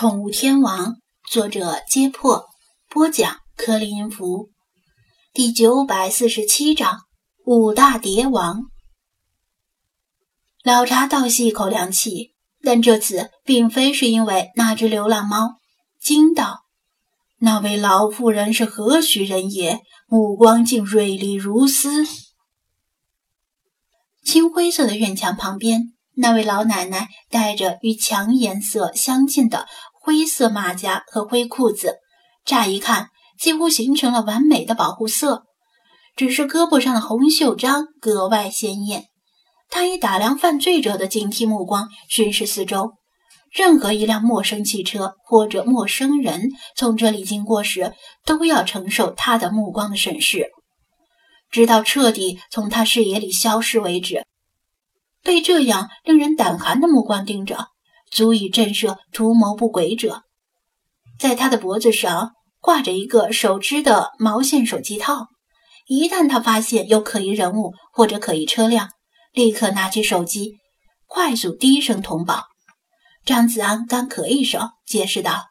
宠物天王》，作者：揭破，播讲：柯林音符，第九百四十七章：五大蝶王。老茶倒吸一口凉气，但这次并非是因为那只流浪猫，惊道：“那位老妇人是何许人也？目光竟锐利如丝。”青灰色的院墙旁边。那位老奶奶戴着与墙颜色相近的灰色马甲和灰裤子，乍一看几乎形成了完美的保护色。只是胳膊上的红袖章格外鲜艳。他以打量犯罪者的警惕目光巡视四周，任何一辆陌生汽车或者陌生人从这里经过时，都要承受他的目光的审视，直到彻底从他视野里消失为止。被这样令人胆寒的目光盯着，足以震慑图谋不轨者。在他的脖子上挂着一个手织的毛线手机套，一旦他发现有可疑人物或者可疑车辆，立刻拿起手机，快速低声通报。张子安干咳一声，解释道：“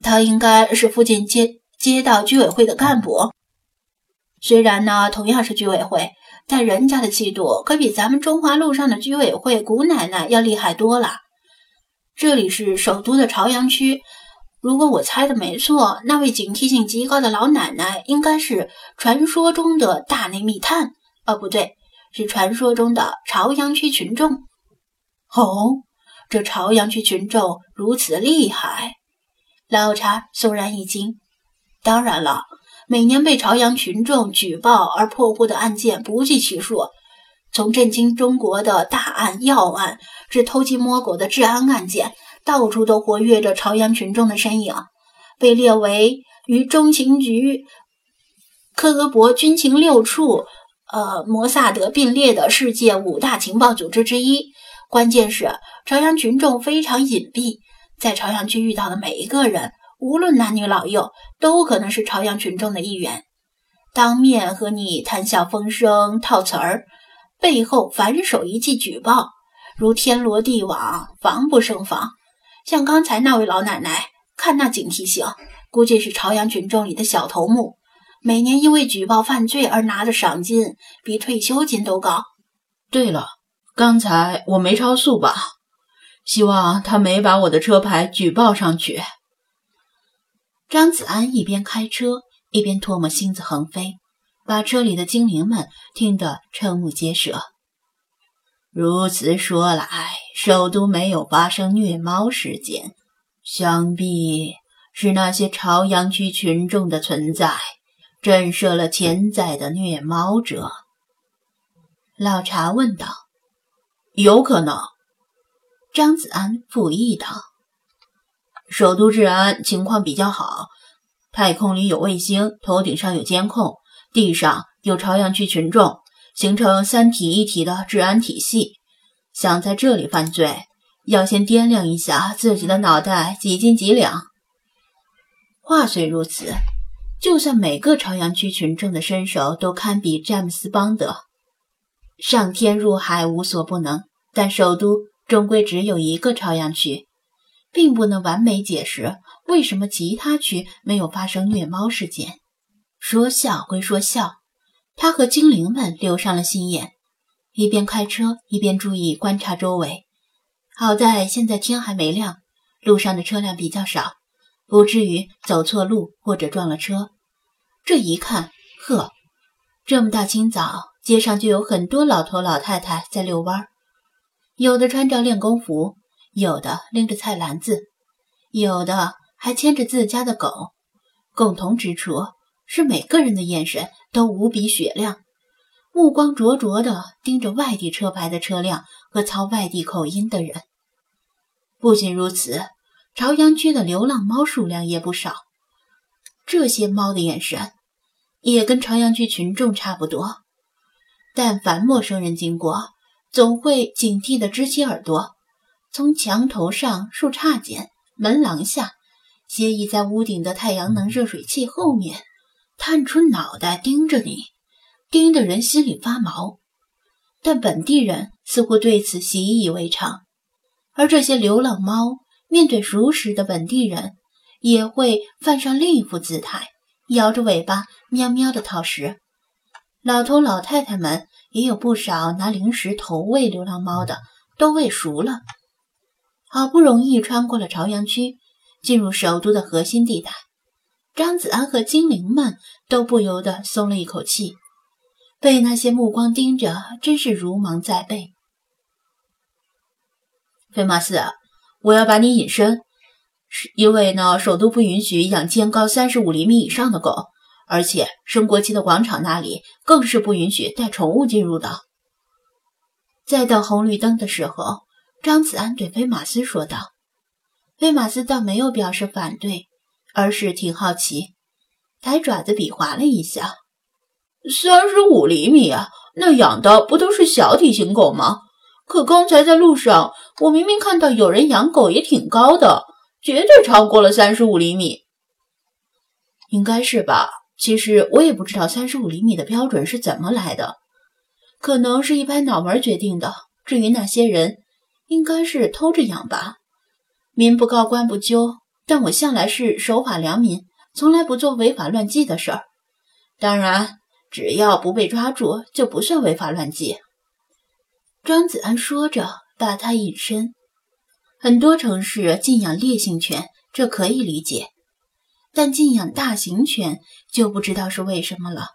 他应该是附近街街道居委会的干部，虽然呢，同样是居委会。”但人家的气度可比咱们中华路上的居委会古奶奶要厉害多了。这里是首都的朝阳区，如果我猜的没错，那位警惕性极高的老奶奶应该是传说中的大内密探。哦，不对，是传说中的朝阳区群众。哦，这朝阳区群众如此厉害，老茶肃然一惊。当然了。每年被朝阳群众举报而破获的案件不计其数，从震惊中国的大案要案至偷鸡摸狗的治安案件，到处都活跃着朝阳群众的身影。被列为与中情局、克格勃军情六处、呃摩萨德并列的世界五大情报组织之一。关键是朝阳群众非常隐蔽，在朝阳区遇到的每一个人。无论男女老幼，都可能是朝阳群众的一员，当面和你谈笑风生、套词儿，背后反手一记举报，如天罗地网，防不胜防。像刚才那位老奶奶，看那警惕性，估计是朝阳群众里的小头目，每年因为举报犯罪而拿的赏金比退休金都高。对了，刚才我没超速吧？希望他没把我的车牌举报上去。张子安一边开车，一边唾沫星子横飞，把车里的精灵们听得瞠目结舌。如此说来，首都没有发生虐猫事件，想必是那些朝阳区群众的存在震慑了潜在的虐猫者。老茶问道：“有可能？”张子安附议道。首都治安情况比较好，太空里有卫星，头顶上有监控，地上有朝阳区群众，形成三体一体的治安体系。想在这里犯罪，要先掂量一下自己的脑袋几斤几两。话虽如此，就算每个朝阳区群众的身手都堪比詹姆斯·邦德，上天入海无所不能，但首都终归只有一个朝阳区。并不能完美解释为什么其他区没有发生虐猫事件。说笑归说笑，他和精灵们留上了心眼，一边开车一边注意观察周围。好在现在天还没亮，路上的车辆比较少，不至于走错路或者撞了车。这一看，呵，这么大清早，街上就有很多老头老太太在遛弯儿，有的穿着练功服。有的拎着菜篮子，有的还牵着自家的狗。共同之处是每个人的眼神都无比雪亮，目光灼灼地盯着外地车牌的车辆和操外地口音的人。不仅如此，朝阳区的流浪猫数量也不少。这些猫的眼神也跟朝阳区群众差不多。但凡陌生人经过，总会警惕地支起耳朵。从墙头上、树杈间、门廊下，斜倚在屋顶的太阳能热水器后面，探出脑袋盯着你，盯得人心里发毛。但本地人似乎对此习以为常，而这些流浪猫面对熟识的本地人，也会犯上另一副姿态，摇着尾巴喵喵的讨食。老头老太太们也有不少拿零食投喂流浪猫的，都喂熟了。好不容易穿过了朝阳区，进入首都的核心地带，张子安和精灵们都不由得松了一口气。被那些目光盯着，真是如芒在背。菲马斯，我要把你隐身，是因为呢，首都不允许养肩高三十五厘米以上的狗，而且升国旗的广场那里更是不允许带宠物进入的。在等红绿灯的时候。张子安对菲马斯说道：“菲马斯倒没有表示反对，而是挺好奇，抬爪子比划了一下。三十五厘米啊，那养的不都是小体型狗吗？可刚才在路上，我明明看到有人养狗也挺高的，绝对超过了三十五厘米。应该是吧？其实我也不知道三十五厘米的标准是怎么来的，可能是一拍脑门决定的。至于那些人……”应该是偷着养吧，民不告官不究。但我向来是守法良民，从来不做违法乱纪的事儿。当然，只要不被抓住，就不算违法乱纪。张子安说着，把他隐身。很多城市禁养烈性犬，这可以理解，但禁养大型犬就不知道是为什么了。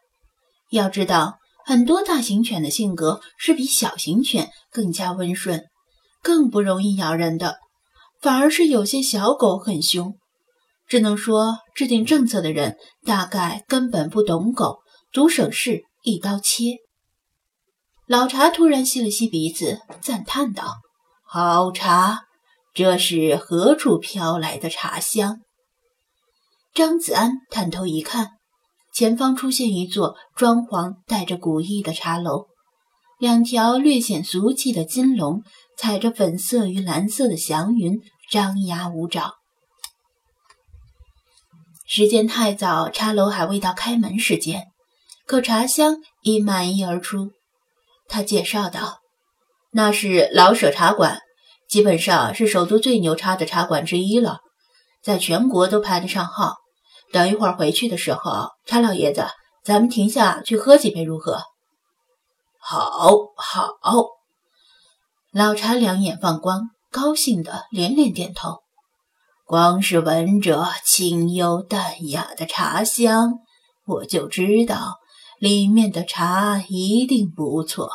要知道，很多大型犬的性格是比小型犬更加温顺。更不容易咬人的，反而是有些小狗很凶。只能说，制定政策的人大概根本不懂狗，图省事，一刀切。老茶突然吸了吸鼻子，赞叹道：“好茶，这是何处飘来的茶香？”张子安探头一看，前方出现一座装潢带着古意的茶楼，两条略显俗气的金龙。踩着粉色与蓝色的祥云，张牙舞爪。时间太早，茶楼还未到开门时间，可茶香已满溢而出。他介绍道：“那是老舍茶馆，基本上是首都最牛叉的茶馆之一了，在全国都排得上号。等一会儿回去的时候，茶老爷子，咱们停下去喝几杯如何？”“好，好。”老茶两眼放光，高兴的连连点头。光是闻着清幽淡雅的茶香，我就知道里面的茶一定不错。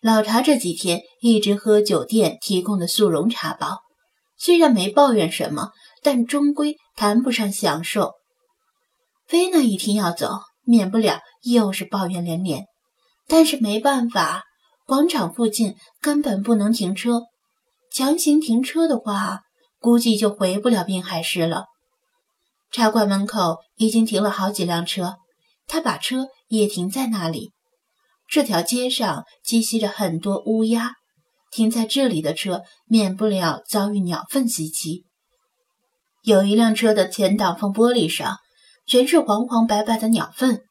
老茶这几天一直喝酒店提供的速溶茶包，虽然没抱怨什么，但终归谈不上享受。菲娜一听要走，免不了又是抱怨连连，但是没办法。广场附近根本不能停车，强行停车的话，估计就回不了滨海市了。茶馆门口已经停了好几辆车，他把车也停在那里。这条街上栖息着很多乌鸦，停在这里的车免不了遭遇鸟粪袭击。有一辆车的前挡风玻璃上全是黄黄白白的鸟粪，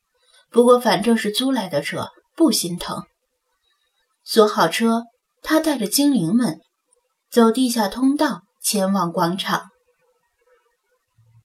不过反正是租来的车，不心疼。锁好车，他带着精灵们走地下通道前往广场。